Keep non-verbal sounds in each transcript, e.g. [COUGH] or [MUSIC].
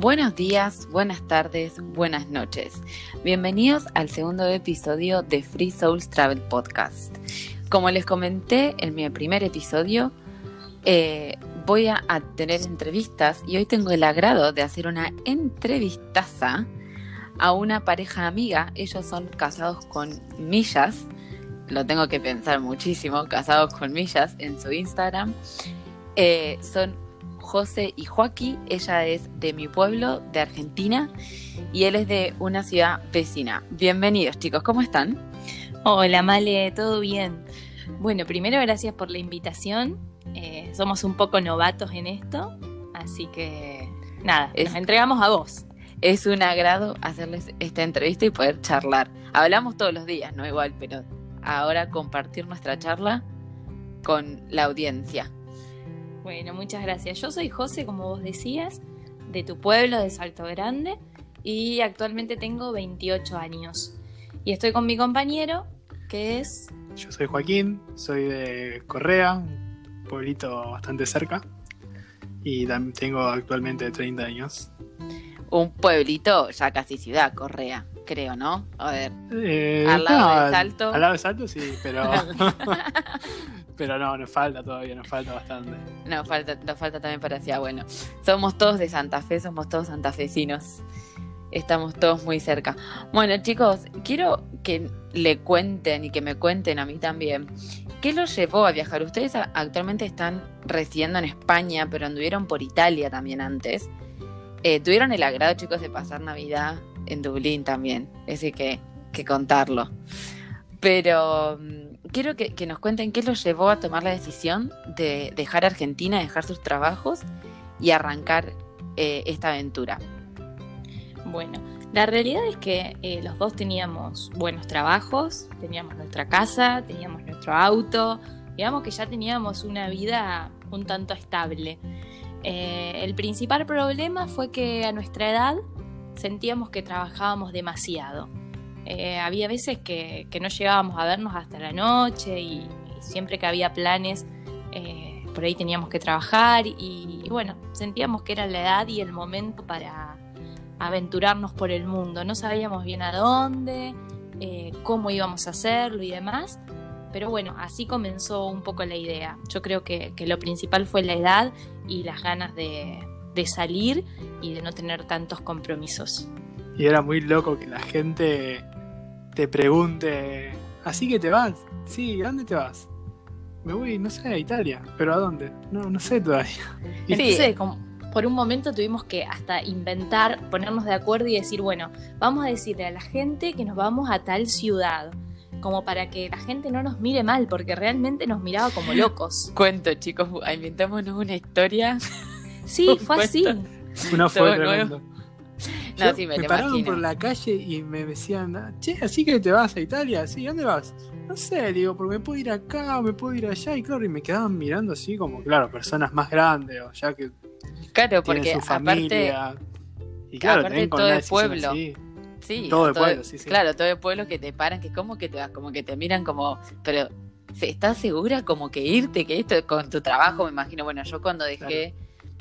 Buenos días, buenas tardes, buenas noches. Bienvenidos al segundo episodio de Free Souls Travel Podcast. Como les comenté en mi primer episodio, eh, voy a, tener entrevistas y hoy tengo el agrado de hacer una entrevistaza a una pareja amiga. Ellos son casados con millas. Lo tengo que pensar muchísimo, casados con millas en su Instagram. Eh, son José y Joaquín. Ella es de mi pueblo, de Argentina, y él es de una ciudad vecina. Bienvenidos, chicos, ¿cómo están? Hola, Male, ¿todo bien? Bueno, primero gracias por la invitación. Eh, somos un poco novatos en esto, así que nada, Es- nos entregamos a vos. Es un agrado hacerles esta entrevista y poder charlar. Hablamos todos los días, no igual, pero ahora compartir nuestra charla con la audiencia. Bueno, muchas gracias. Yo soy José, como vos decías, de tu pueblo, de Salto Grande, y actualmente tengo 28 años. Y estoy con mi compañero, que es... Yo soy Joaquín, soy de Correa, un pueblito bastante cerca. Y tengo actualmente 30 años. Un pueblito, ya casi ciudad, Correa, creo, ¿no? A ver, Eh, Al lado no, de Salto. Al lado de Salto sí, pero. [LAUGHS] pero no, nos falta todavía, nos falta bastante. nos falta, nos falta también para ciudad. Bueno, somos todos de Santa Fe, somos todos santafesinos. Estamos todos muy cerca. Bueno, chicos, quiero que le cuenten y que me cuenten a mí también. ¿Qué los llevó a viajar? Ustedes actualmente están residiendo en España, pero anduvieron por Italia también antes. Eh, tuvieron el agrado, chicos, de pasar Navidad en Dublín también. Ese que, que contarlo. Pero mm, quiero que, que nos cuenten qué los llevó a tomar la decisión de dejar Argentina, dejar sus trabajos y arrancar eh, esta aventura. Bueno, la realidad es que eh, los dos teníamos buenos trabajos, teníamos nuestra casa, teníamos nuestro auto, digamos que ya teníamos una vida un tanto estable. Eh, el principal problema fue que a nuestra edad sentíamos que trabajábamos demasiado. Eh, había veces que, no llegábamos a vernos hasta la noche y, siempre que había planes, eh, por ahí teníamos que trabajar y, y bueno, sentíamos que era la edad y el momento para aventurarnos por el mundo. No sabíamos bien a dónde, cómo íbamos a hacerlo y demás. Pero bueno, así comenzó un poco la idea. Yo creo que, que lo principal fue la edad y las ganas de, de salir y de no tener tantos compromisos. Y era muy loco que la gente te pregunte: ¿Así que te vas? Sí, ¿a dónde te vas? Me voy, no sé, a Italia. ¿Pero a dónde? No, no sé todavía. [LAUGHS] Sí. Entonces, como por un momento tuvimos que hasta inventar, ponernos de acuerdo y decir, bueno, vamos a decirle a la gente que nos vamos a tal ciudad, como para que la gente no nos mire mal, porque realmente nos miraba como locos. [LAUGHS] Cuento, chicos, inventémonos una historia. Sí, [LAUGHS] fue así. Uno fue tremendo. No, Yo- sí, me, me imagino. por la calle y me decían, che, así que te vas a Italia, sí, ¿dónde vas? No sé, digo, porque me puedo ir acá me puedo ir allá, y claro, y me quedaban mirando así como, claro, personas más grandes, o ya que Claro, tienen porque su aparte, familia. Y claro, aparte todo una el pueblo. así. Sí, todo a el pueblo, sí, sí. Claro, todo el pueblo que te paran, que como que te vas, como que te miran como, pero ¿se- ¿estás segura como que irte, que esto con tu trabajo, me imagino, bueno, yo cuando dejé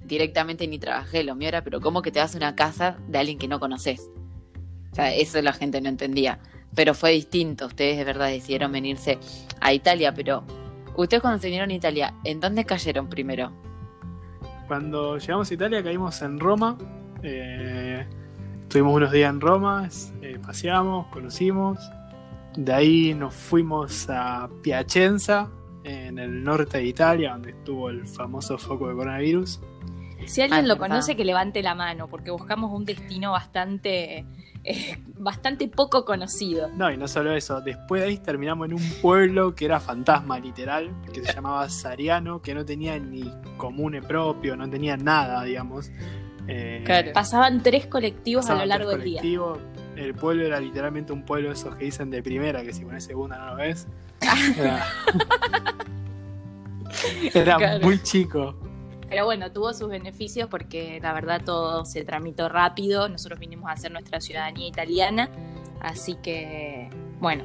directamente ni trabajé, lo mío era, pero ¿cómo que te vas a una casa de alguien que no conoces? O sea, eso la gente no entendía. Pero fue distinto, ustedes de verdad decidieron venirse a Italia, pero ustedes cuando se vinieron a Italia, ¿en dónde cayeron primero? Cuando llegamos a Italia caímos en Roma, eh, estuvimos unos días en Roma, eh, paseamos, conocimos, de ahí nos fuimos a Piacenza, en el norte de Italia, donde estuvo el famoso foco de coronavirus. Si Ah, alguien es lo verdad. conoce, que levante la mano, porque buscamos un destino bastante, eh, bastante poco conocido. No, y no solo eso, después de ahí terminamos en un pueblo que era fantasma, literal, que se llamaba Sariano, que no tenía ni comune propio, no tenía nada, digamos. Eh, Claro. Pasaban tres colectivos a lo largo tres del día. El pueblo era literalmente un pueblo de esos que dicen de primera, que si pones segunda no lo ves. [LAUGHS] Era, Era Claro. muy chico. Pero bueno, tuvo sus beneficios porque la verdad todo se tramitó rápido. Nosotros vinimos a hacer nuestra ciudadanía italiana. Así que, bueno,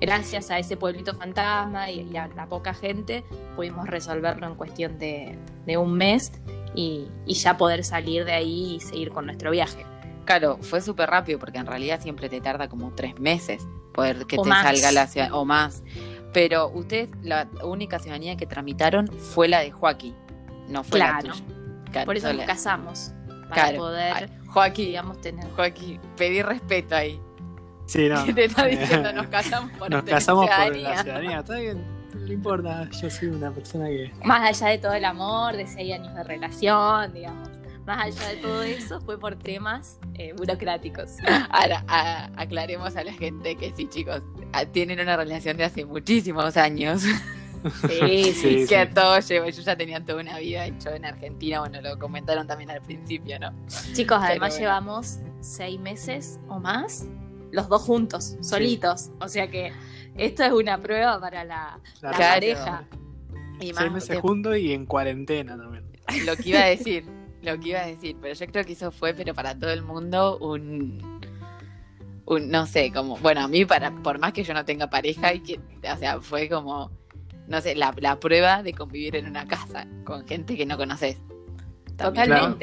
gracias a ese pueblito fantasma y, y a la poca gente, pudimos resolverlo en cuestión de, de un mes y, y ya poder salir de ahí y seguir con nuestro viaje. Claro, fue súper rápido porque en realidad siempre te tarda como tres meses poder que O te más. salga la ciudadanía, o más. Pero ustedes, la única ciudadanía que tramitaron fue la de Joaquín, no fue Claro. la tuya. Claro, Por eso solo- nos casamos, para claro. poder, Ay, Joaquín, digamos, tener... Joaquín, pedí respeto ahí. Sí, no. [LAUGHS] Te está [LAUGHS] diciendo, nos casamos por Nos casamos por ciudadanía. la ciudadanía. Está bien, no importa. Yo soy una persona que. Más allá de todo el amor, de seis años de relación, digamos. Más allá de todo eso, fue por temas eh, burocráticos. [LAUGHS] Ahora, a- aclaremos a la gente que sí, chicos, a- tienen una relación de hace muchísimos años. [LAUGHS] [LAUGHS] Sí, sí, Sí, que a todos llevo, yo ya tenía toda una vida hecho en Argentina, bueno, lo comentaron también al principio, ¿no? Chicos, además bueno. llevamos seis meses o más, los dos juntos, solitos. O sea que esto es una prueba para la, La la Claro. pareja. Y Seis meses juntos y en cuarentena también. lo que iba a [LAUGHS] decir, lo que iba a decir, pero yo creo que eso fue, pero para todo el mundo, un, un no sé, como, bueno, a mí, para, por más que yo no tenga pareja, y que, o sea, fue como, no sé, la, la prueba de convivir en una casa con gente que no conoces. ¿no?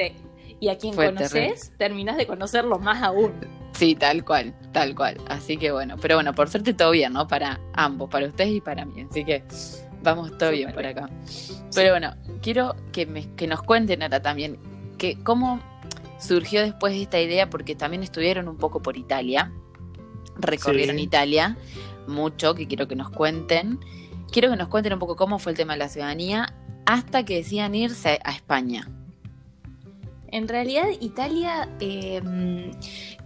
Y a quien Fue conoces, terminás de conocerlo más aún. Sí, tal cual, tal cual. Así que bueno, pero bueno, por suerte todo bien, ¿no? Para ambos, para ustedes y para mí. Así que vamos todo bien por acá. Pero bueno, quiero que, me- que nos cuenten ahora también que cómo surgió después esta idea, porque también estuvieron un poco por Italia, recorrieron Sí. Italia mucho, que quiero que nos cuenten. Quiero que nos cuenten un poco cómo fue el tema de la ciudadanía hasta que decían irse a España. En realidad, Italia eh,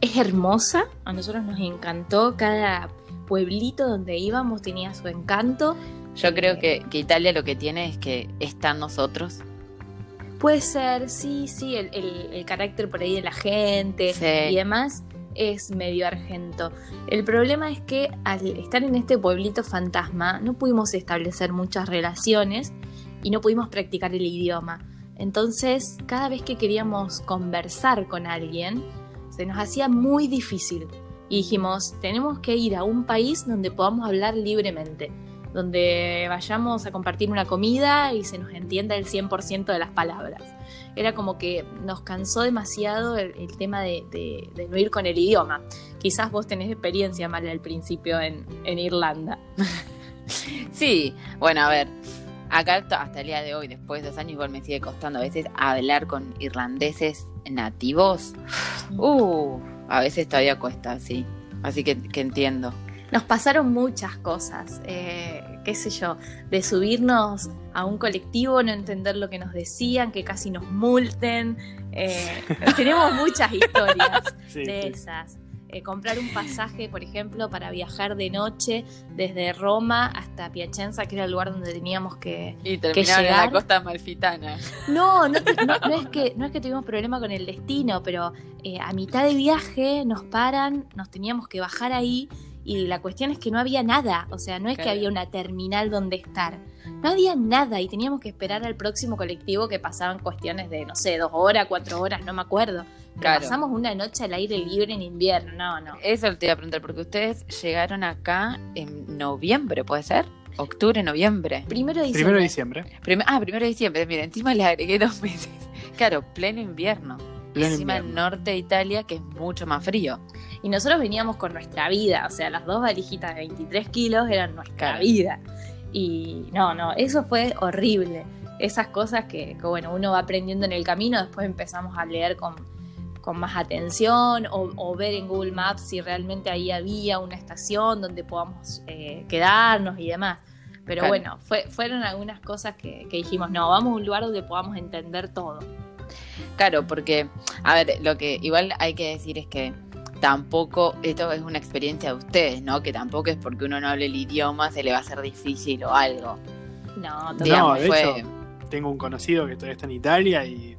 es hermosa. A nosotros nos encantó. Cada pueblito donde íbamos tenía su encanto. Yo creo que, que Italia lo que tiene es que están nosotros. Puede ser, sí, sí, el, el- el carácter por ahí de la gente Sí. y demás es medio argento. El problema es que al estar en este pueblito fantasma no pudimos establecer muchas relaciones y no pudimos practicar el idioma. Entonces, cada vez que queríamos conversar con alguien, se nos hacía muy difícil. Y dijimos, tenemos que ir a un país donde podamos hablar libremente, donde vayamos a compartir una comida y se nos entienda el 100% de las palabras. Era como que nos cansó demasiado el, tema de, no ir con el idioma. Quizás vos tenés experiencia mal al principio en, en Irlanda. [LAUGHS] Sí, bueno, a ver, acá hasta el día de hoy, después de dos años, igual me sigue costando a veces hablar con irlandeses nativos. Uh, a veces todavía cuesta, sí. Así que, que entiendo. Nos pasaron muchas cosas, eh, qué sé yo, de subirnos a un colectivo, no entender lo que nos decían, que casi nos multen. eh, [LAUGHS] tenemos muchas historias Sí, de sí. esas. Eh, comprar un pasaje, por ejemplo, para viajar de noche desde Roma hasta Piacenza, que era el lugar donde teníamos que... Y terminaron en la costa malfitana. No, no, no- no es, que, no es que tuvimos problema con el destino, pero eh, a mitad de viaje nos paran, nos teníamos que bajar ahí y la cuestión es que no había nada, o sea, no es que había una terminal donde estar, no había nada y teníamos que esperar al próximo colectivo que pasaban cuestiones de, no sé, dos horas, cuatro horas, no me acuerdo. Claro. Pasamos una noche al aire libre en invierno, no, no. Eso te iba a preguntar, porque ustedes llegaron acá en noviembre, ¿puede ser? Octubre, noviembre. Primero de Primero diciembre. de diciembre. Prim- ah, primero de diciembre, mira, encima le agregué dos meses. [LAUGHS] Claro, pleno invierno. Pleno encima el invierno. norte de Italia, que es mucho más frío. Y nosotros veníamos con nuestra vida, o sea, las dos valijitas de 23 kilos eran nuestra Claro. vida. Y no, no, eso fue horrible. Esas cosas que, que, bueno, uno va aprendiendo en el camino, después empezamos a leer con, con más atención o, o ver en Google Maps si realmente ahí había una estación donde podamos eh, quedarnos y demás. Pero Claro. bueno, fue, fueron algunas cosas que, que dijimos, no, vamos a un lugar donde podamos entender todo. Claro, porque, a ver, lo que igual hay que decir es que tampoco, esto es una experiencia de ustedes, ¿no? Que tampoco es porque uno no hable el idioma se le va a hacer difícil o algo. No, No, Digamos, de fue- hecho, tengo un conocido que todavía está en Italia y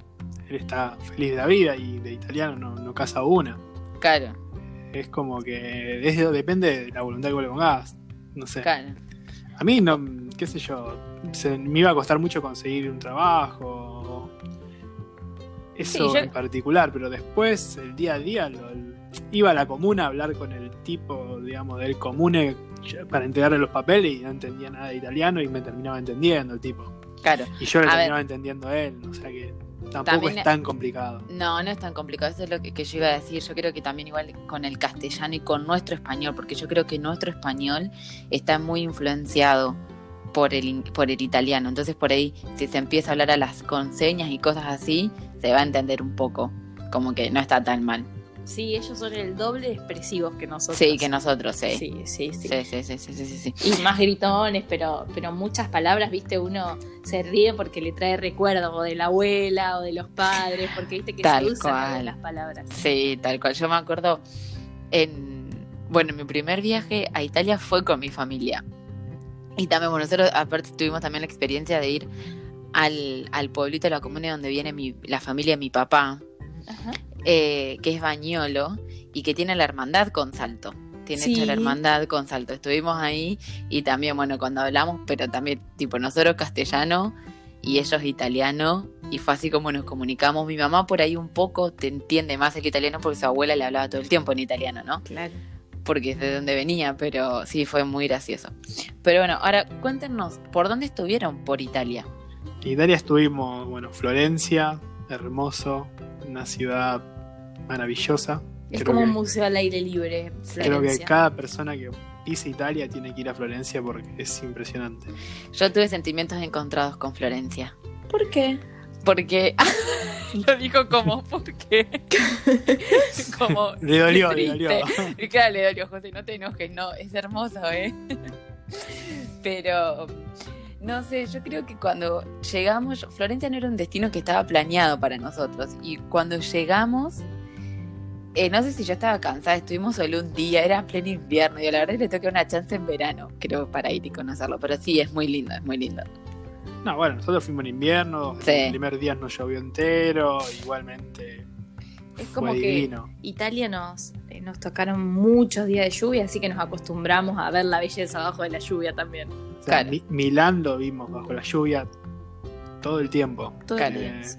él está feliz de la vida y de italiano no, no casa una. Claro, Es como que es- depende de la voluntad que vos le pongas. No sé. claro. A mí, no, qué sé yo, se- me iba a costar mucho conseguir un trabajo. Eso Sí, yo- en particular, pero después, el día a día, lo- iba a la comuna a hablar con el tipo, digamos, del comune para entregarle los papeles y no entendía nada de italiano y me terminaba entendiendo el tipo. Claro. Y yo lo terminaba entendiendo él, o sea que tampoco También- es tan complicado. No, no es tan complicado. Eso es lo que, que yo iba a decir. Yo creo que también igual con el castellano y con nuestro español, porque yo creo que nuestro español está muy influenciado por el, por el italiano. Entonces por ahí, si se empieza a hablar a las conseñas y cosas así, se va a entender un poco. Como que no está tan mal. Sí, ellos son el doble de expresivos que nosotros. Sí, que nosotros, sí. Sí, sí, sí. Sí, sí, sí, sí, sí, sí, sí. Y más gritones, pero, pero muchas palabras, viste, uno se ríe porque le trae recuerdos o de la abuela o de los padres, porque viste que Tal se usan las palabras. Sí, tal cual. Yo me acuerdo en. Bueno, mi primer viaje a Italia fue con mi familia. Y también, bueno, nosotros aparte tuvimos también la experiencia de ir al, al pueblito de la comuna donde viene mi, la familia de mi papá, Ajá. Eh, que es Bañolo, y que tiene la hermandad con Salto. Tiene Sí. hecha la hermandad con Salto. Estuvimos ahí y también, bueno, cuando hablamos, pero también, tipo, nosotros castellano y ellos italiano, y fue así como nos comunicamos. Mi mamá por ahí un poco te entiende más el italiano porque su abuela le hablaba todo el tiempo en italiano, ¿no? Claro. Porque es de donde venía, pero sí, fue muy gracioso. Pero bueno, ahora cuéntenos, ¿por dónde estuvieron por Italia? En Italia estuvimos, bueno, Florencia, hermoso, una ciudad maravillosa. Es Creo como un museo al aire libre, Creo que cada persona que pisa Italia tiene que ir a Florencia porque es impresionante. Yo tuve sentimientos encontrados con Florencia. ¿Por qué? Porque. [LAUGHS] Lo dijo como, ¿por qué? [LAUGHS] como. Le dolió, le dolió. [LAUGHS] claro, le dolió, José, no te enojes, no, es hermoso, ¿eh? Pero. No sé, yo creo que cuando llegamos, Florencia no era un destino que estaba planeado para nosotros. Y cuando llegamos, eh, no sé si yo estaba cansada, estuvimos solo un día, era pleno invierno. Y la verdad le toqué una chance en verano, creo, para ir y conocerlo. Pero sí, es muy lindo, es muy lindo. No, bueno, nosotros fuimos en invierno, Sí. el primer día nos llovió entero, igualmente Es fue como que divino. Italia nos, eh, nos tocaron muchos días de lluvia, así que nos acostumbramos a ver la belleza abajo de la lluvia también. O sea, Claro. Mi- Milán lo vimos bajo la lluvia todo el tiempo. Todo día, Eh, sí.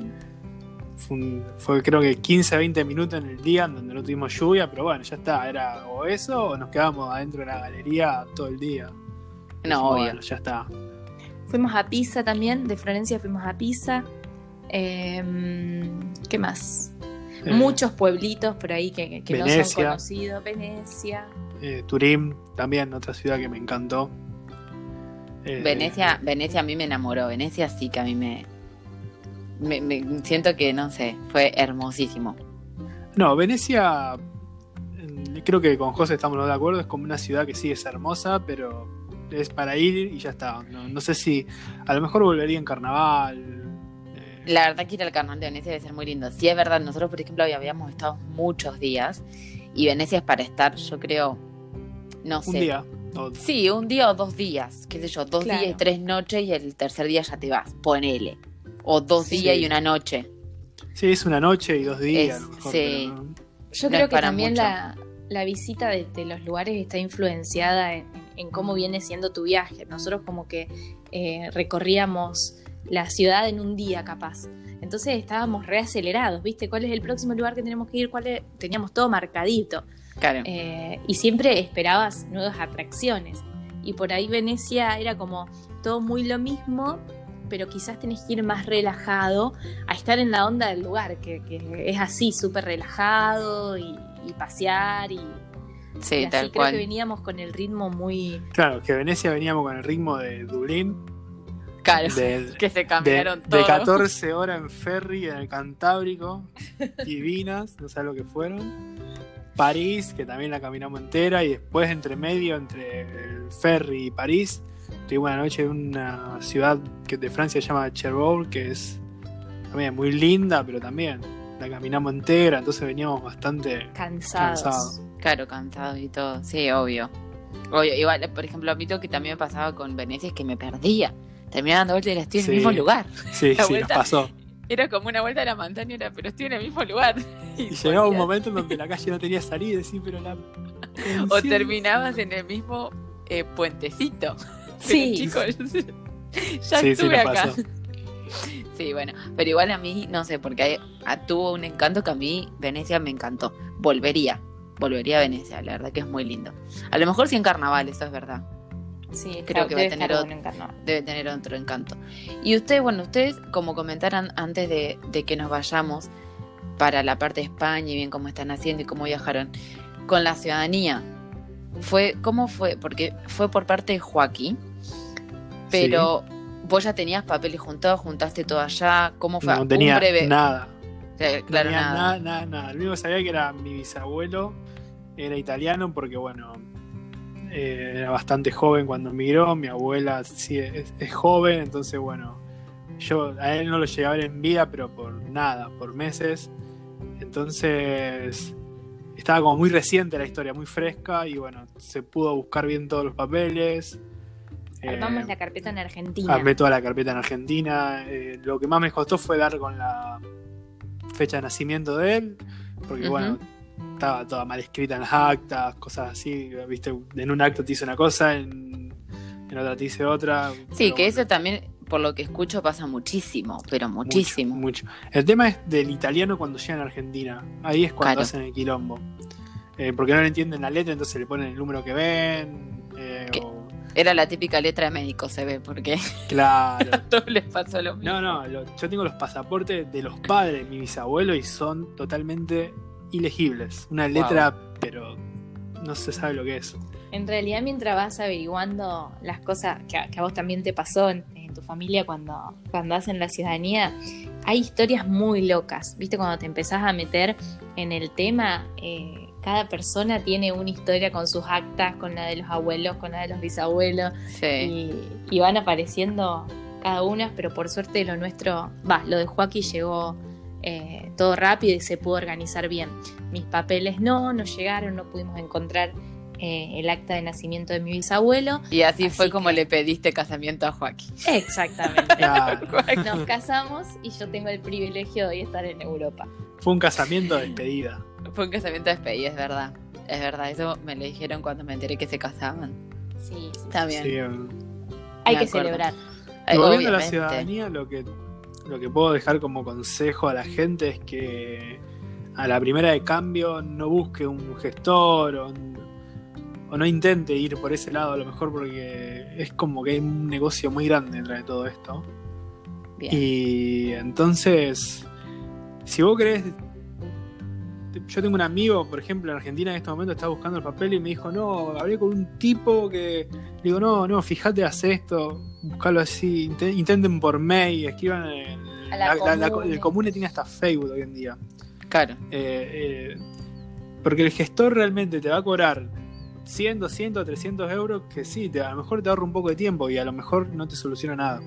Fue, un- fue creo que 15 20 minutos en el día en donde no tuvimos lluvia, pero bueno, ya está, era o eso o nos quedábamos adentro de la galería todo el día. No, obvio. Bueno, ya está. Fuimos a Pisa también, de Florencia fuimos a Pisa. Eh, ¿Qué más? Eh, Muchos pueblitos por ahí que, que no son conocidos. Venecia. eh, Turín, también otra ciudad que me encantó. Eh, Venecia, Venecia a mí me enamoró. Venecia sí que a mí me, me, me- siento que no sé, fue hermosísimo. No, Venecia, mm, creo que con José estamos de acuerdo, es como una ciudad que sí es hermosa, pero es para ir y ya está. No, no sé si a lo mejor volvería en carnaval. eh, La verdad que ir al carnaval de Venecia debe ser muy lindo. Sí es verdad, nosotros por ejemplo habíamos estado muchos días y Venecia es para estar, yo creo, no sé. un día. o- Sí, un día o dos días, qué sé yo, dos Claro. días y tres noches y el tercer día ya te vas, ponele. O dos Sí. días y una noche. Sí, es una noche y dos días. Es- a lo mejor, sí. pero no- Yo No creo es que también mucho. la, la visita de, de los lugares está influenciada en, en cómo viene siendo tu viaje. Nosotros como que eh, recorríamos la ciudad en un día capaz. Entonces estábamos reacelerados, ¿viste? ¿Cuál es el próximo lugar que tenemos que ir? ¿Cuál es? Teníamos todo marcadito. Claro. Eh, y siempre esperabas nuevas atracciones. Y por ahí Venecia era como todo muy lo mismo, pero quizás tenés que ir más relajado a estar en la onda del lugar, que, que es así, súper relajado y, y pasear. Y, sí, y así tal creo cual. que veníamos con el ritmo muy... Claro, que Venecia veníamos con el ritmo de Dublín, Claro, de, [LAUGHS] que se de, cambiaron de todo. 14 horas en ferry en el Cantábrico, [LAUGHS] divinas, no sé lo que fueron. París, que también la caminamos entera, y después entre medio, entre el ferry y París, tuvimos una noche en una ciudad que de Francia se llama Cherbourg, que es también muy linda, pero también la caminamos entera, entonces veníamos bastante Cansados. Cansado. Claro, cansados y todo. Sí, obvio. Obvio, igual, por ejemplo, a mí lo que también me pasaba con Venecia es que me perdía. Terminaba dando vueltas y estoy en Sí. el mismo lugar. Sí, [LAUGHS] La sí, nos pasó. Era como una vuelta a la montaña, era, pero estoy en el mismo lugar. [LAUGHS] Y llegaba un momento en donde la calle no tenía salida, sí, pero la. [LAUGHS] O terminabas en el mismo eh, puentecito. Sí. Chicos, [LAUGHS] ya Sí, sí, estuve nos acá. pasó. Sí, bueno, pero igual a mí, no sé, porque tuvo un encanto que a mí Venecia me encantó. Volvería, volvería a Venecia, la verdad que es muy lindo. A lo mejor sí en carnaval, eso es verdad. Sí, Creo claro, que va a debe tener otro- debe tener otro encanto. Y ustedes, bueno, ustedes como comentaran antes de, de que nos vayamos para la parte de España y bien cómo están haciendo y cómo viajaron, con la ciudadanía, fue ¿cómo fue? Porque fue por parte de Joaquín, pero vos ya tenías papeles juntados, juntaste todo allá, ¿cómo fue? No tenía Un breve, nada. Claro, tenía nada. nada, nada, nada. Lo único que sabía que era mi bisabuelo, era italiano porque, bueno, eh, era bastante joven cuando emigró. Mi abuela sí es, es joven, entonces, bueno, yo a él no lo llegué a ver en vida, pero por nada, por meses. Entonces, estaba como muy reciente la historia, muy fresca y, bueno, se pudo buscar bien todos los papeles. Eh, Armamos la carpeta en Argentina. Armé toda la carpeta en Argentina. Eh, lo que más me costó fue dar con la fecha de nacimiento de él, porque bueno, estaba toda mal escrita en las actas, cosas así. Viste, en un acto te dice una cosa, en, en otra te dice otra. Sí, que bueno, eso también, por lo que escucho, pasa muchísimo, pero muchísimo. Mucho, El tema es del italiano cuando llegan a Argentina. Ahí es cuando Claro. hacen el quilombo. Eh, porque no le entienden la letra, entonces le ponen el número que ven. eh, Era la típica letra de médico, se ve, porque [LAUGHS] claro. a todos les pasó lo mismo. No, no, lo- yo tengo los pasaportes de los padres de mi bisabuelo y son totalmente ilegibles. Una letra, pero no se sabe lo que es. En realidad, mientras vas averiguando las cosas que a, que a vos también te pasó en, en tu familia cuando, cuando hacen la ciudadanía, hay historias muy locas. ¿Viste? Cuando te empezás a meter en el tema, eh, cada persona tiene una historia con sus actas, con la de los abuelos, con la de los bisabuelos, Sí. y, y van apareciendo cada una, pero por suerte lo nuestro, va, lo de Joaquín llegó eh, todo rápido y se pudo organizar bien. Mis papeles no, no llegaron, no pudimos encontrar eh, el acta de nacimiento de mi bisabuelo. Y así, Así fue como le pediste casamiento a Joaquín. Exactamente. [LAUGHS] Claro. Nos casamos y yo tengo el privilegio de hoy estar en Europa. Fue un casamiento de despedida. Fue un casamiento de despedida, es verdad. Es verdad, eso me lo dijeron cuando me enteré que se casaban. Sí, sí. Está bien. Sí, um, Hay Me que acuerdo. celebrar. Y volviendo a la obviamente. ciudadanía, lo que, lo que puedo dejar como consejo a la gente es que a la primera de cambio no busque un gestor o, no intente ir por ese lado a lo mejor porque es como que hay un negocio muy grande detrás de todo esto. Bien. Y entonces, si vos querés. Yo tengo un amigo, por ejemplo, en Argentina en este momento está buscando el papel y me dijo, no, hablé con un tipo que. Digo, no, no, fíjate, haz esto, buscalo así, inte- intenten por mail, escriban en. A la comune. el comune tiene hasta Facebook hoy en día. Claro, Eh, eh, porque el gestor realmente te va a cobrar 100, 200, 300 euros, que sí, te, a lo mejor te ahorra un poco de tiempo y a lo mejor no te soluciona nada.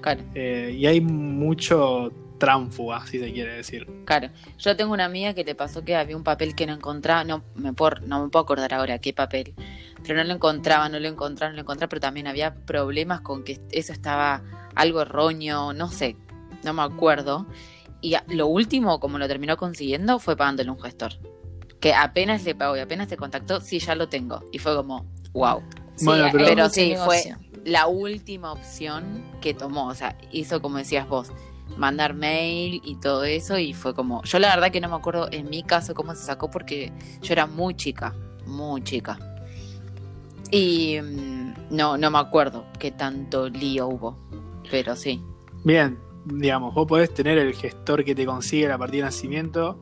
claro, Eh, y hay mucho tránfuga, si se quiere decir. claro. Yo tengo una amiga que le pasó que había un papel que no encontraba, no me puedo, no me puedo acordar ahora qué papel, pero no lo encontraba, no lo encontraba, no lo encontraba, pero también había problemas con que eso estaba algo erróneo, no sé, no me acuerdo. Y lo último, como lo terminó consiguiendo, fue pagándole un gestor. Que apenas le pagó y apenas te contactó, sí, ya lo tengo. Y fue como, wow. Bueno, pero- sí, fue la última opción que tomó. O sea, hizo como decías vos, mandar mail y todo eso. Y fue como, yo la verdad que no me acuerdo en mi caso cómo se sacó porque yo era muy chica, muy chica. Y mm, no, no me acuerdo qué tanto lío hubo. Pero sí, Bien, digamos, vos podés tener el gestor que te consigue la partida de nacimiento,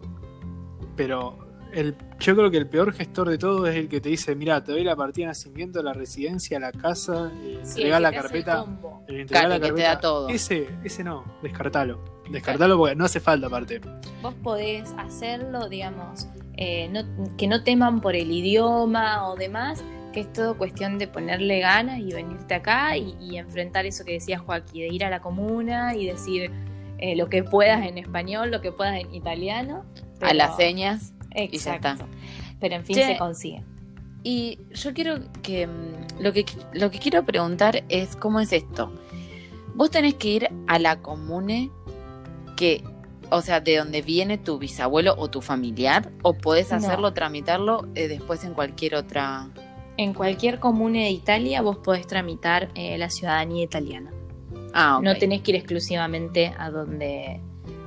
pero el, yo creo que el peor gestor de todo es el que te dice, mira, te doy la partida de nacimiento, la residencia, la casa, eh, Sí, el la el carpeta. el Claro, la que te carpeta. da todo. Ese, ese no, descartalo. Descartalo porque no hace falta aparte. Vos podés hacerlo, digamos, eh, no- que no teman por el idioma o demás, que es todo cuestión de ponerle ganas y venirte acá y, y enfrentar eso que decías Joaquín, de ir a la comuna y decir eh, lo que puedas en español, lo que puedas en italiano. a las señas. Exacto. está. Pero en fin Che, se consigue. Y yo quiero que mm, lo que lo que quiero preguntar es cómo es esto. Vos tenés que ir a la comune que, o sea, de donde viene tu bisabuelo o tu familiar, o podés No. hacerlo, tramitarlo eh, después en cualquier otra. En cualquier comuna de Italia vos podés tramitar eh, la ciudadanía italiana. Ah, ok. No tenés que ir exclusivamente a donde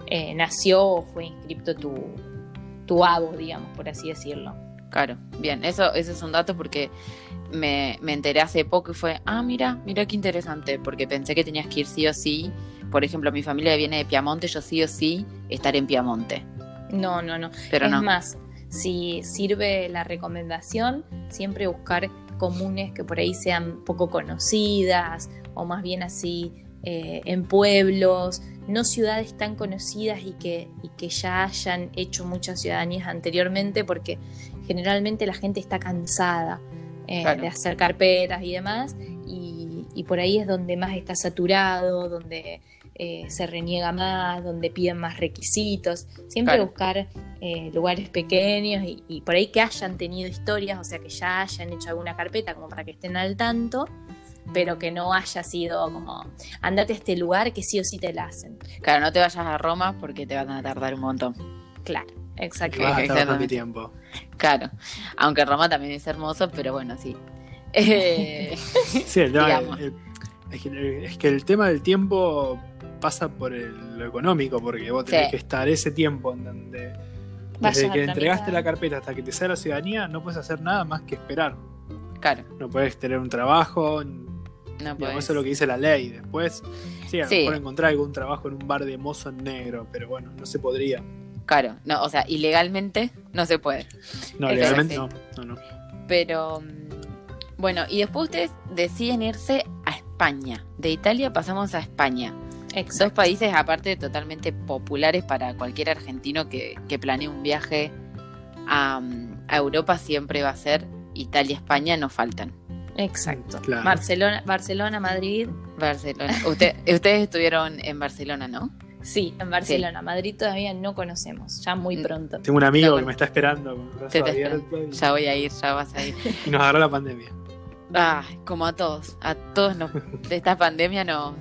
eh, nació o fue inscripto tu, tu abo, digamos, por así decirlo. Claro, bien, eso, eso es un dato porque me, me enteré hace poco y fue, ah, mira, mira qué interesante, porque pensé que tenías que ir sí o sí. Por ejemplo, mi familia viene de Piamonte, yo sí o sí estar en Piamonte. No, no, no. Pero es no. más, si sirve la recomendación, siempre buscar comunes que por ahí sean poco conocidas o más bien así eh, en pueblos, no ciudades tan conocidas y que, y que ya hayan hecho muchas ciudadanías anteriormente porque generalmente la gente está cansada eh, Claro. de hacer carpetas y demás y, y por ahí es donde más está saturado, donde eh, se reniega más, donde piden más requisitos. Siempre Claro. buscar eh, lugares pequeños y, y por ahí que hayan tenido historias, o sea, que ya hayan hecho alguna carpeta como para que estén al tanto, pero que no haya sido como, andate a este lugar que sí o sí te la hacen. Claro, no te vayas a Roma porque te van a tardar un montón. Claro, exacto. exactamente. tiempo. Claro, aunque Roma también es hermoso, pero bueno, sí. [LAUGHS] Eh, Sí, el el- que, es que el tema del tiempo pasa por el- lo económico, porque vos tenés Sí. que estar ese tiempo en donde desde que entregaste la carpeta hasta que te sale la ciudadanía, no puedes hacer nada más que esperar. claro, No puedes tener un trabajo, no digamos, puedes. eso es lo que dice la ley. Después, sí, a lo Sí. mejor encontrar algún trabajo en un bar de mozo en negro, pero bueno, no se podría. Claro, no, o sea, ilegalmente no se puede. No, Eso legalmente no, no, no. Pero mm, bueno, y después ustedes deciden irse a España. De Italia pasamos a España. Exacto. Dos países aparte totalmente populares para cualquier argentino que, que planee un viaje a, a Europa siempre va a ser Italia, España, no faltan. Exacto. Claro. Barcelona, Barcelona, Madrid. Barcelona. Usted- ustedes estuvieron en Barcelona, ¿no? Sí, en Barcelona. Madrid todavía no conocemos, ya muy Mm. pronto. Tengo un amigo No, que me está esperando Te y- Ya voy a ir, ya vas a ir. [LAUGHS] y nos agarró la pandemia. Ah, como a todos, a todos nos, de esta pandemia nos,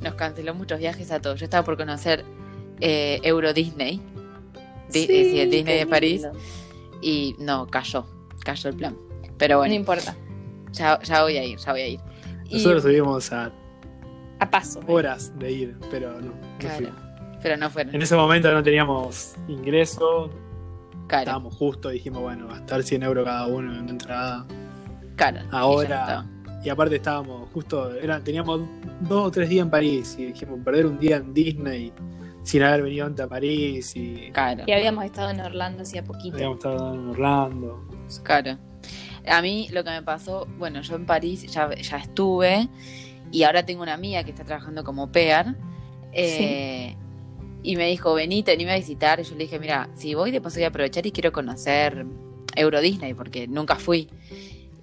nos canceló muchos viajes a todos. Yo estaba por conocer eh, Euro Disney, Di- eh, sí, el Disney de París, lindo. y no, cayó, cayó el plan. Pero bueno, No importa, ya, ya voy a ir, ya voy a ir. Nosotros estuvimos a a paso. horas de ir, pero no, no Claro. pero no fueron. En ese momento no teníamos ingreso, Claro, estábamos justo, dijimos, bueno, gastar 100 euros cada uno en una entrada. claro. y ya Ahora-. Y aparte estábamos justo, era, teníamos dos o tres días en París y dijimos, perder un día en Disney sin haber venido antes a París y Claro, Y habíamos estado en Orlando hacía poquito. habíamos estado en Orlando. claro. A mí lo que me pasó, bueno, yo en París ya, ya estuve y ahora tengo una amiga que está trabajando como pear eh, y me dijo, vení, te a visitar. Y yo le dije, mira, si voy, después voy a aprovechar y quiero conocer Euro Disney porque nunca fui.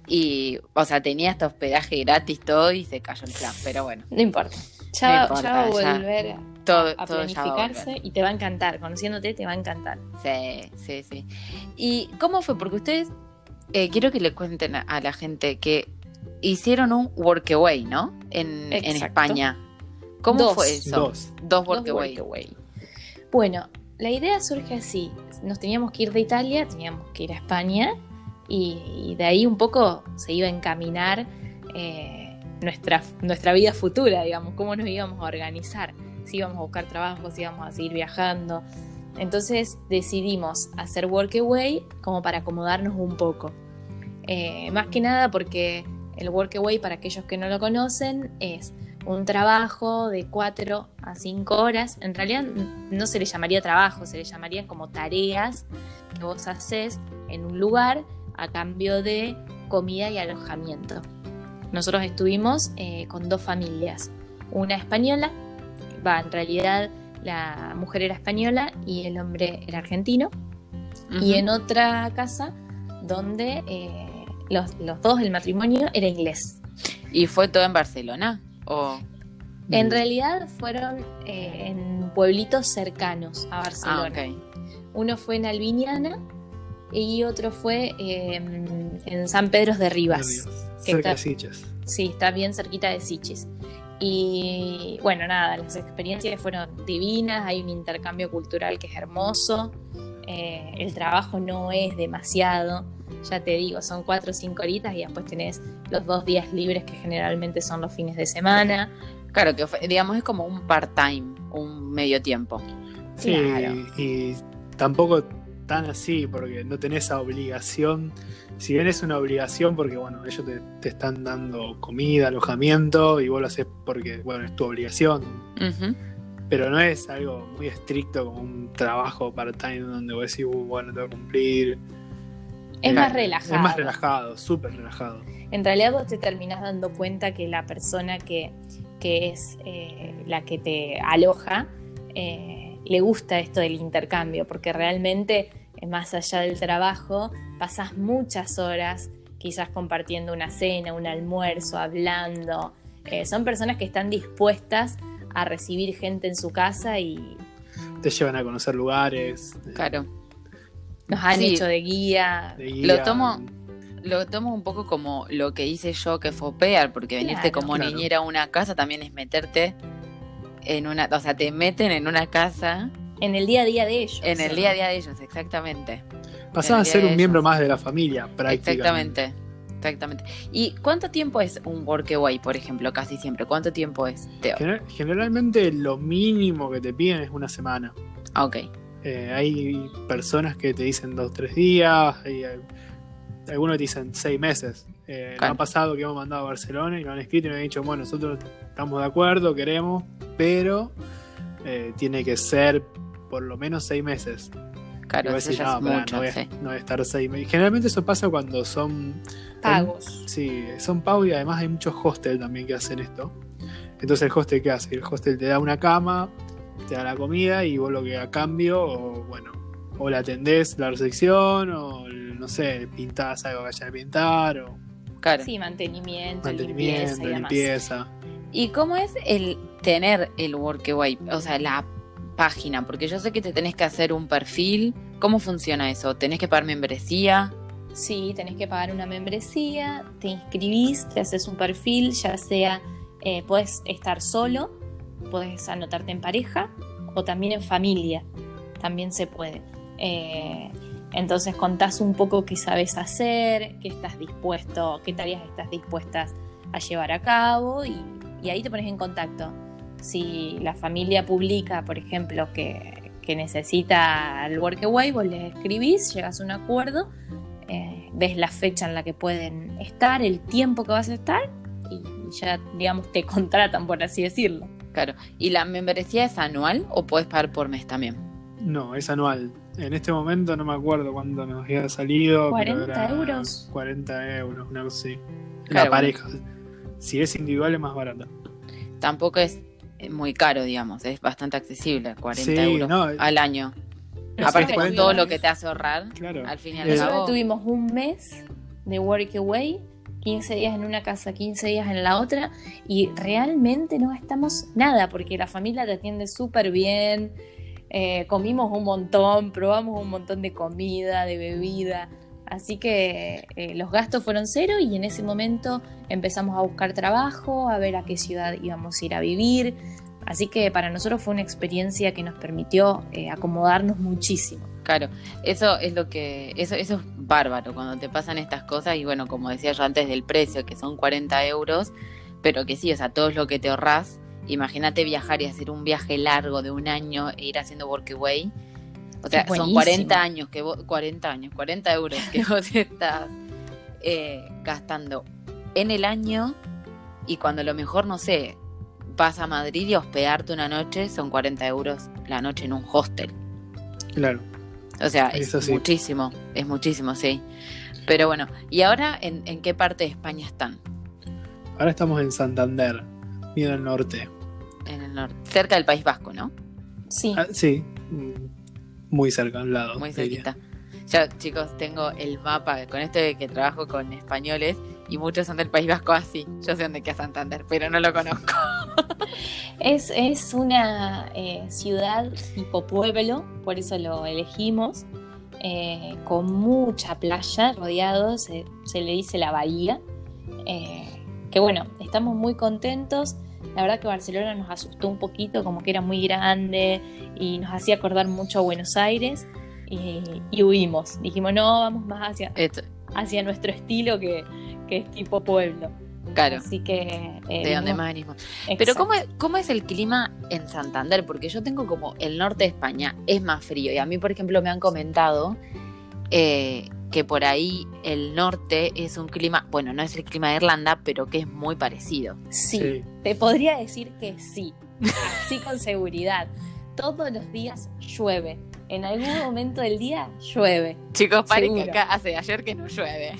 Y, o sea, tenía hasta hospedaje gratis, todo y se cayó el plan. Pero bueno, No importa. Ya, No va- importa, ya va a ya. volver todo, a todo ya va a volver. planificarse y te va a encantar. Conociéndote te va a encantar. Sí, sí, sí. ¿Y cómo fue? Porque ustedes, eh, quiero que le cuenten a, a la gente que hicieron un workaway, ¿no? En, en. España. ¿Cómo Dos. fue eso? Dos. Dos Dos workaway. Bueno, la idea surge así. Nos teníamos que ir de Italia, teníamos que ir a España y, de ahí un poco se iba a encaminar eh, nuestra, nuestra vida futura, digamos, cómo nos íbamos a organizar, si íbamos a buscar trabajo, si íbamos a seguir viajando. Entonces decidimos hacer Workaway como para acomodarnos un poco. Eh, más que nada porque el Workaway, para aquellos que no lo conocen, es un trabajo de 4 a 5 horas. En realidad no se le llamaría trabajo, se le llamarían como tareas que vos haces en un lugar a cambio de comida y alojamiento. Nosotros estuvimos eh, con dos familias, una española, va, en realidad la mujer era española y el hombre era argentino, y Ujú. en otra casa donde eh, los, los dos, el matrimonio, era inglés. ¿Y fue todo en Barcelona? ¿O... En realidad fueron eh, en pueblitos cercanos a Ah, Barcelona. ok. Uno fue en Albiniana y otro fue eh, en San Pedro de Rivas. que Cerca está- de Sitges. Sí, está bien cerquita de Sichis. Y bueno, nada, las experiencias fueron divinas, hay un intercambio cultural que es hermoso, eh, el trabajo no es demasiado, ya te digo, son cuatro o cinco horitas y después tenés los dos días libres que generalmente son los fines de semana. Claro, que digamos es como un part-time, un medio tiempo. Sí, Claro. y tampoco tan así, porque no tenés esa obligación. Si bien es una obligación, porque bueno, ellos te, te están dando comida, alojamiento, y vos lo haces porque, bueno, es tu obligación. Pero no es algo muy estricto como un trabajo part-time donde vos decís, "Uh, bueno, tengo que cumplir. Es Eh, más relajado. Es más relajado, súper relajado. En realidad vos te terminás dando cuenta que la persona que, que es eh, la que te aloja eh, le gusta esto del intercambio, porque realmente más allá del trabajo pasás muchas horas quizás compartiendo una cena, un almuerzo, hablando. Eh, son personas que están dispuestas a recibir gente en su casa y Te llevan a conocer lugares. eh, Claro. nos han Sí. hecho de guía. de Lo tomo- Lo tomo un poco como lo que hice yo, que fue pear, porque venirte como Claro. niñera a una casa también es meterte en una, o sea, te meten en una casa En el día a día de ellos. en el día a día de ellos, exactamente. Pasás a ser un miembro ellos. más de la familia, prácticamente. Exactamente. Exactamente. ¿Y cuánto tiempo es un workaway, por ejemplo? Casi siempre. ¿Cuánto tiempo es, Teo? Gener- Generalmente lo mínimo que te piden es una semana. Ah, Ok. Eh, hay personas que te dicen dos, tres días, hay, hay- algunos te dicen seis meses. Eh, ha pasado que hemos mandado a Barcelona y nos han escrito y nos han dicho, bueno, nosotros estamos de acuerdo, queremos, pero eh, tiene que ser por lo menos seis meses. Claro, eso ya "No, es pará, mucho, no, voy a, sí. no voy a estar seis meses. Generalmente eso pasa cuando son Pagos. Sí, son pagos y además hay muchos hostels también que hacen esto. Entonces el hostel ¿qué hace? El hostel te da una cama, te da la comida y vos lo que a cambio, o bueno, o la atendés la recepción, o no sé, pintás algo que haya que pintar, o Claro. Sí, mantenimiento, mantenimiento, limpieza y demás. limpieza. ¿Y cómo es el tener el workaway? O sea, la página, porque yo sé que te tenés que hacer un perfil. ¿Cómo funciona eso? ¿Tenés que pagar membresía? Sí, tenés que pagar una membresía, te inscribís, te haces un perfil, ya sea, eh, puedes estar solo, puedes anotarte en pareja o también en familia, también se puede. Eh, entonces contás un poco qué sabes hacer, qué estás dispuesto, qué tareas estás dispuestas a llevar a cabo y, y ahí te pones en contacto. Si la familia publica, por ejemplo, que, que necesita el workaway, vos les escribís, llegas a un acuerdo eh, ves la fecha en la que pueden estar, el tiempo que vas a estar y ya, digamos, te contratan, por así decirlo. Claro. ¿Y la membresía es anual o puedes pagar por mes también? No, es anual. En este momento no me acuerdo cuándo nos había salido. pero 40 era euros. 40 euros, una cosa así. Claro, la pareja. Si es individual es más barato. Tampoco es muy caro, digamos. Es bastante accesible, 40 Sí, euros no, al año. Aparte, con 40 todo lo que te hace ahorrar, Claro. al fin y al Eh, cabo. Nosotros tuvimos un mes de workaway, 15 días en una casa, 15 días en la otra, y realmente no gastamos nada, porque la familia te atiende súper bien, eh, comimos un montón, probamos un montón de comida, de bebida, así que eh, los gastos fueron cero y en ese momento empezamos a buscar trabajo, a ver a qué ciudad íbamos a ir a vivir, así que para nosotros fue una experiencia que nos permitió eh, acomodarnos muchísimo. Claro, eso es lo que, eso, eso es bárbaro cuando te pasan estas cosas y bueno, como decía yo antes del precio, que son 40 euros, pero que sí, o sea, todo es lo que te ahorras. Imagínate viajar y hacer un viaje largo de un año e ir haciendo workaway. O sea, Es son buenísimo. 40 años que vos, 40 años, 40 euros que vos [LAUGHS] estás eh, gastando en el año y cuando a lo mejor, no sé, vas a Madrid y hospedarte una noche, son 40 euros la noche en un hostel. Claro. O sea, es Eso sí. muchísimo, es muchísimo, sí. Pero bueno, ¿y ahora en, en qué parte de España están? Ahora estamos en Santander, bien al norte. En el norte, cerca del País Vasco, ¿no? Sí. Ah, sí, mm, muy cerca, al lado. Muy diría. cerquita. Yo, chicos, tengo el mapa con esto de que trabajo con españoles y muchos son del País Vasco así. Yo sé dónde queda Santander, pero no lo conozco. [LAUGHS] Es, es una eh, ciudad tipo pueblo, por eso lo elegimos, eh, con mucha playa rodeado, se, se le dice la bahía. eh, que bueno, estamos muy contentos. La verdad que Barcelona nos asustó un poquito, como que era muy grande y nos hacía acordar mucho a Buenos Aires y, y huimos. Dijimos, no, vamos más hacia, Esto- hacia nuestro estilo que, que es tipo pueblo. Claro. Así que... eh, de donde más venimos. Pero. ¿cómo es, ¿cómo es el clima en Santander? Porque yo tengo como el norte de España es más frío. Y a mí, por ejemplo, me han comentado eh, que por ahí el norte es un clima, bueno, no es el clima de Irlanda, pero que es muy parecido. Sí, Sí. te podría decir que sí, así con seguridad. Todos los días llueve. En algún momento del día llueve. Chicos, paren que acá hace ayer que no llueve.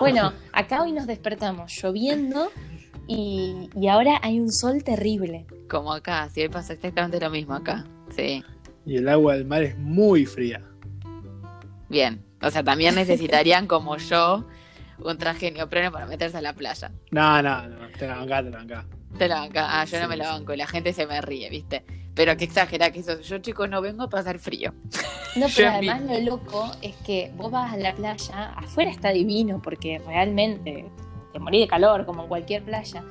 Bueno, acá hoy nos despertamos lloviendo y, y ahora hay un sol terrible. Como acá, sí, hoy pasa exactamente lo mismo acá. Sí, Y el agua del mar es muy fría. bien. O sea, también necesitarían, como yo, un traje neopreno para meterse a la playa. No, no, no, te la bancás, te la bancás. Te la banca. Ah, yo no me la banco y la gente se me ríe, ¿viste? Pero qué exagera que eso. Yo, chicos, no vengo a pasar frío. No, [LAUGHS] pero además lo loco es que vos vas a la playa, afuera está divino porque realmente te morí de calor como en cualquier playa.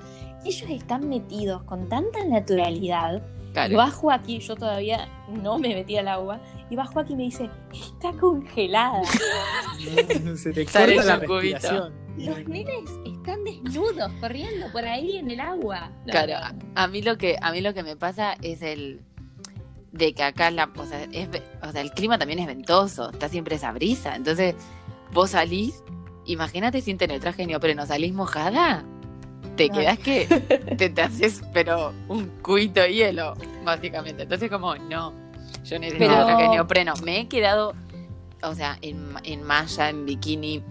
Ellos están metidos con tanta naturalidad. Y va Joaquín, yo todavía no me metí al agua, y va Joaquín y me dice, está congelada. [LAUGHS] Se te Sale corta la respiración. Los nenes están desnudos, corriendo por ahí en el agua. No, Claro, no, a, mí lo que a mí lo que me pasa es el de que acá la, o sea, es ve- o sea, el clima también es ventoso, está siempre esa brisa, entonces vos salís, imagínate sin tener traje ni pero no salís mojada, te No. quedás que te, te haces pero un cuito de hielo, básicamente. Entonces como no, yo necesito Pero- traje neopreno. Me he quedado, o sea, en, en malla, en bikini,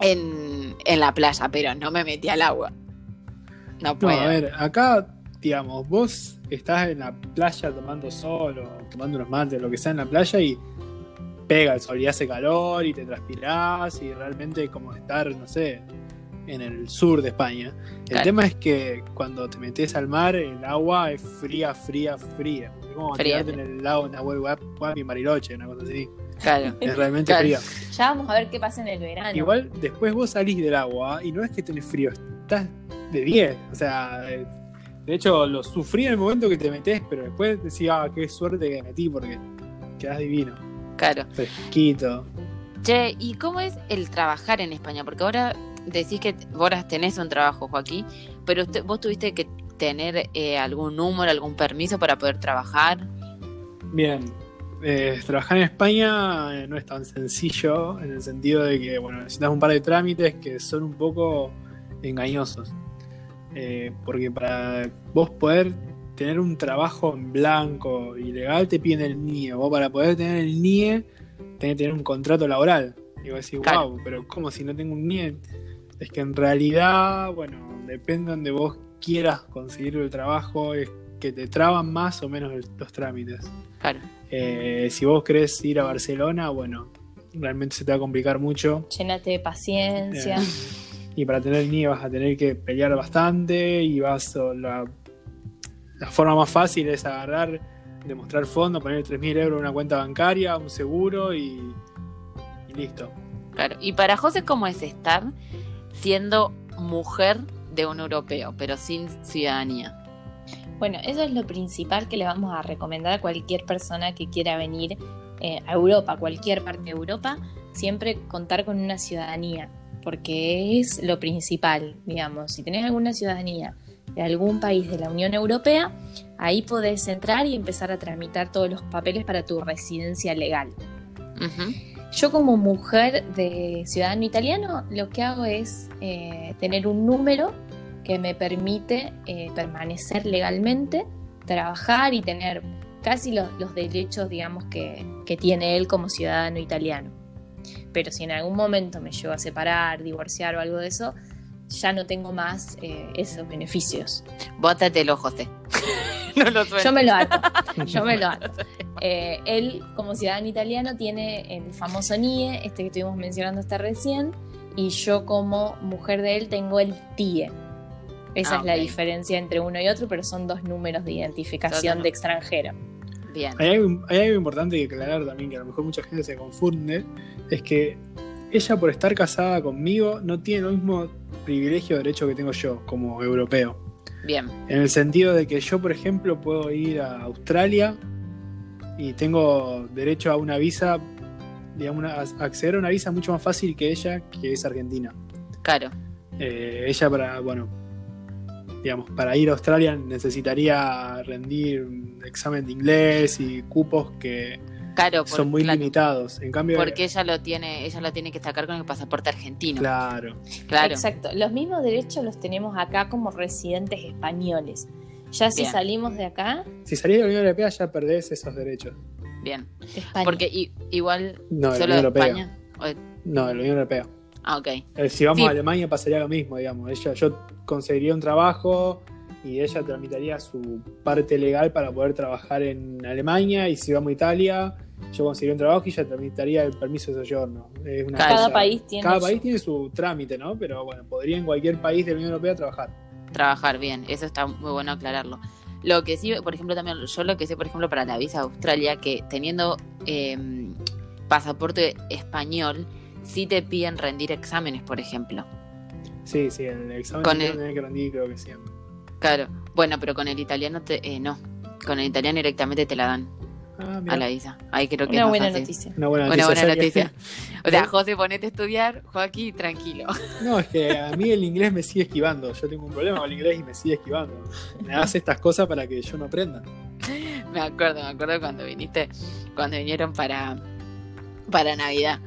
en, en la playa, pero no me metí al agua. No No, puedo. a ver, acá, digamos, vos estás en la playa tomando sol o tomando unos mates, lo que sea en la playa y pega el sol y hace calor y te transpirás y realmente como estar, no sé, en el sur de España. El Claro. tema es que cuando te metes al mar, el agua es fría, fría, fría. Es como Fría. tirarte en el lago de Nahuel Huapi Mariloche, una cosa así. Claro. [LAUGHS] Es realmente Claro. fría. Ya vamos a ver qué pasa en el verano. Igual después vos salís del agua y no es que tenés frío, estás de 10. O sea, eh, de hecho lo sufrí en el momento que te metés, pero después decís, ah, qué suerte que me metí porque quedás divino, Claro. fresquito. Che, ¿y cómo es el trabajar en España? Porque ahora decís que vos ahora tenés un trabajo, Joaquín, pero usted- vos tuviste que tener eh, algún número, algún permiso para poder trabajar. Bien, eh, trabajar en España eh, no es tan sencillo en el sentido de que, bueno, necesitas un par de trámites que son un poco engañosos. Eh, porque para vos poder tener un trabajo en blanco y legal te piden el NIE. Vos para poder tener el NIE tenés que tener un contrato laboral. Y vos decís, Claro. wow, pero ¿cómo si no tengo un NIE? Es que en realidad, bueno, depende donde vos quieras conseguir el trabajo, es que te traban más o menos los trámites. Claro. Eh, si vos querés ir a Barcelona, bueno, realmente se te va a complicar mucho. Llénate de paciencia. Eh, y para tener NIE vas a tener que pelear bastante y vas o la, la forma más fácil es agarrar, demostrar fondo, poner 3.000 euros en una cuenta bancaria, un seguro y, y listo. Claro. Y para José, ¿cómo es estar siendo mujer de un europeo, pero sin ciudadanía? Bueno, eso es lo principal que le vamos a recomendar a cualquier persona que quiera venir eh, a Europa, a cualquier parte de Europa, siempre contar con una ciudadanía, porque es lo principal, digamos. Si tenés alguna ciudadanía de algún país de la Unión Europea, ahí podés entrar y empezar a tramitar todos los papeles para tu residencia legal. Yo como mujer de ciudadano italiano lo que hago es eh, tener un número que me permite eh, permanecer legalmente, trabajar y tener casi los, derechos, digamos, que, que tiene él como ciudadano italiano. Pero si en algún momento me llego a separar, divorciar o algo de eso, ya no tengo más eh, esos beneficios. Bótatelo, José. [LAUGHS] no lo sueltes. [LAUGHS] Yo me lo ato, yo me lo ato. Eh, él, como ciudadano italiano, tiene el famoso NIE, este que estuvimos mencionando hasta recién, y yo como mujer de él tengo el TIE. Esa Ah, es la diferencia entre uno y otro, pero son dos números de identificación de extranjero. Bien. Hay algo, hay algo importante que aclarar también, que a lo mejor mucha gente se confunde, es que ella por estar casada conmigo no tiene el mismo privilegio o derecho que tengo yo como europeo. Bien. En el sentido de que yo, por ejemplo, puedo ir a Australia y tengo derecho a una visa, digamos, a acceder a una visa mucho más fácil que ella, que es argentina. Claro. Eh, ella para, bueno, digamos, para ir a Australia necesitaría rendir un examen de inglés y cupos que Claro, son muy claro, limitados. En cambio, porque ella lo tiene, ella lo tiene que sacar con el pasaporte argentino. claro, Claro. Exacto. Los mismos derechos los tenemos acá como residentes españoles. Ya si Bien. salimos de acá, si salís de la Unión Europea ya perdés esos derechos. Bien. España. Porque i- igual No, de la solo Unión de Europea. España. o- No, de la Unión Europea. Ah, ok. Eh, Si vamos Sí. a Alemania pasaría lo mismo, digamos. Ella, yo conseguiría un trabajo y ella tramitaría su parte legal para poder trabajar en Alemania y si vamos a Italia, yo conseguiría un trabajo y ella tramitaría el permiso de soyorno. Es una Cada cosa- país tiene cada su- país tiene su trámite, ¿no? Pero bueno, podría en cualquier país de la Unión Europea trabajar. Trabajar bien, eso está muy bueno aclararlo. Lo que sí, por ejemplo, también, yo lo que sé, por ejemplo, para la visa a Australia, que teniendo eh, pasaporte español, sí te piden rendir exámenes, por ejemplo. Sí, sí, el examen Con el- tenés que rendir creo que siempre. Claro. Bueno, pero con el italiano te, eh, no. Con el italiano directamente te la dan Ah, a la visa. Ahí creo que Una buena noticia. una buena Una noticia. buena o sea que- noticia. O sea. José, ponete a estudiar, Joaquín, tranquilo. No, es que a mí el inglés me sigue esquivando. Yo tengo un problema con el inglés y me sigue esquivando. Me hace estas cosas para que yo no aprenda. Me acuerdo, me acuerdo cuando viniste, cuando vinieron para, para Navidad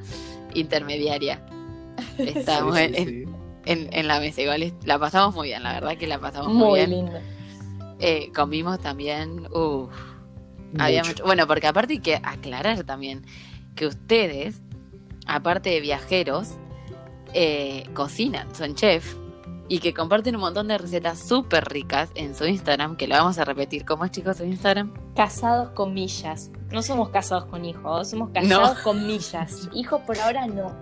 intermediaria. [LAUGHS] Estábamos Sí, en, sí, en- sí. en- en la mesa, igual la pasamos muy bien, la verdad que la pasamos muy, Muy bien. lindo. Eh, comimos también, uff, había Mucho. mucho. Bueno, porque aparte hay que aclarar también que ustedes, aparte de viajeros, eh, cocinan, son chef. Y que comparten un montón de recetas súper ricas en su Instagram, que lo vamos a repetir. ¿Cómo es, chicos, su Instagram? Casados con millas. No somos casados con hijos, somos casados con millas. Hijos por ahora no.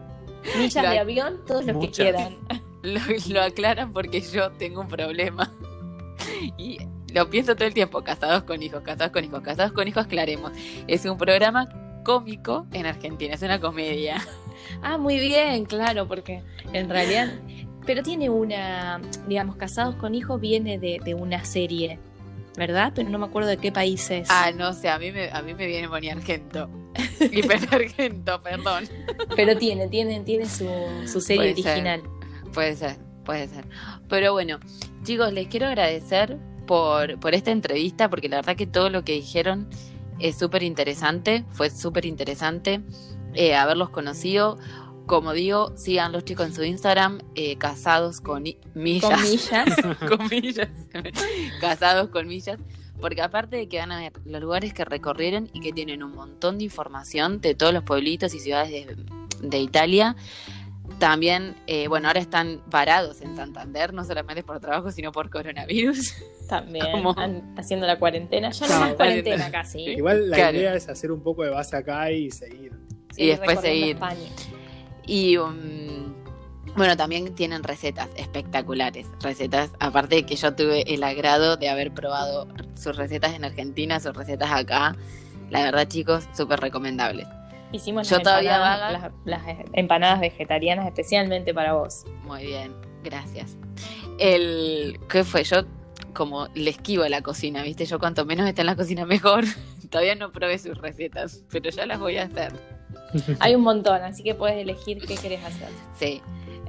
Millas La- de avión, todos los que quieran. [LAUGHS] Lo, lo aclaran porque yo tengo un problema. Y lo pienso todo el tiempo, casados con hijos, casados con hijos, casados con hijos, aclaremos. Es un programa cómico en Argentina, es una comedia. [LAUGHS] Ah, muy bien, claro, porque en realidad. Pero tiene una. Digamos, Casados con hijos viene de, de una serie, ¿verdad? Pero no me acuerdo de qué país es. Ah, no sé, a mí me, a mí me viene Moni Argento. Hiper [LAUGHS] Argento, perdón. Pero tiene, tiene, tiene su, su serie Puede ser. original. Puede ser, puede ser. Pero bueno, chicos, les quiero agradecer por, por esta entrevista, porque la verdad que todo lo que dijeron es súper interesante, fue súper interesante eh, haberlos conocido. Como digo, sigan los chicos en su Instagram, eh, casados con millas. Con millas. [LAUGHS] con millas. [LAUGHS] casados con millas. Porque aparte de que van a ver los lugares que recorrieron y que tienen un montón de información de todos los pueblitos y ciudades de, de Italia, también, eh, bueno, ahora están parados en Santander, no solamente por trabajo, sino por coronavirus. [LAUGHS] También haciendo la cuarentena. Ya no No, más bueno, cuarentena casi. Igual la Claro. idea es hacer un poco de base acá y seguir. y después seguir. España. Y um, bueno, también tienen recetas espectaculares. Recetas, aparte de que yo tuve el agrado de haber probado sus recetas en Argentina, sus recetas acá. La verdad, chicos, súper recomendables. Hicimos Yo las todavía empanadas, vaga. las, las empanadas vegetarianas especialmente para vos. Muy bien, gracias. El, ¿qué fue? Yo como le esquivo a la cocina, ¿viste? Yo cuanto menos esté en la cocina mejor. [LAUGHS] Todavía no probé sus recetas, pero ya las voy a hacer. [LAUGHS] Hay un montón, así que puedes elegir qué querés hacer. Sí.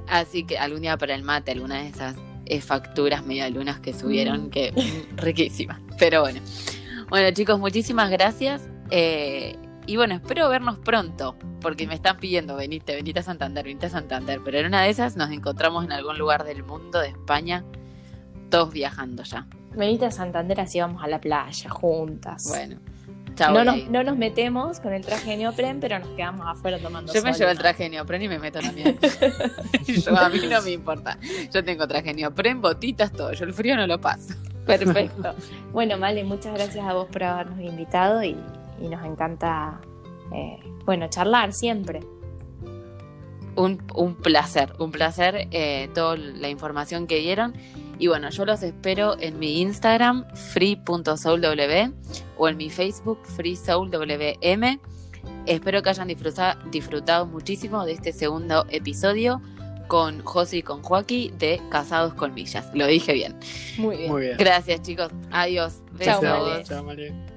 Así que algún día para el mate, alguna de esas eh, facturas medialunas que subieron, Mm. que [LAUGHS] riquísimas. Pero bueno. Bueno, chicos, muchísimas gracias. Eh, y bueno, espero vernos pronto, porque me están pidiendo, venite, venite a Santander, venite a Santander. Pero en una de esas nos encontramos en algún lugar del mundo, de España, todos viajando ya. Venite a Santander así vamos a la playa juntas. Bueno, chao. no, nos, no nos metemos con el traje de neopren, pero nos quedamos afuera tomando Yo me llevo el traje de neopren y me meto también. [LAUGHS] [LAUGHS] Yo, a mí no me importa. Yo tengo traje de neopren, botitas, todo. Yo el frío no lo paso. Perfecto. Bueno, Male, muchas gracias a vos por habernos invitado y, y nos encanta, eh, bueno, charlar siempre. Un, un placer, un placer eh, toda la información que dieron. Y bueno, yo los espero en mi Instagram, free.soulw, o en mi Facebook, freesoulwm. Espero que hayan disfruta- disfrutado muchísimo de este segundo episodio con José y con Joaquín de Casados con Millas. Lo dije bien. Muy bien. Muy bien. Gracias, chicos. Adiós. Chao. Chao, Male.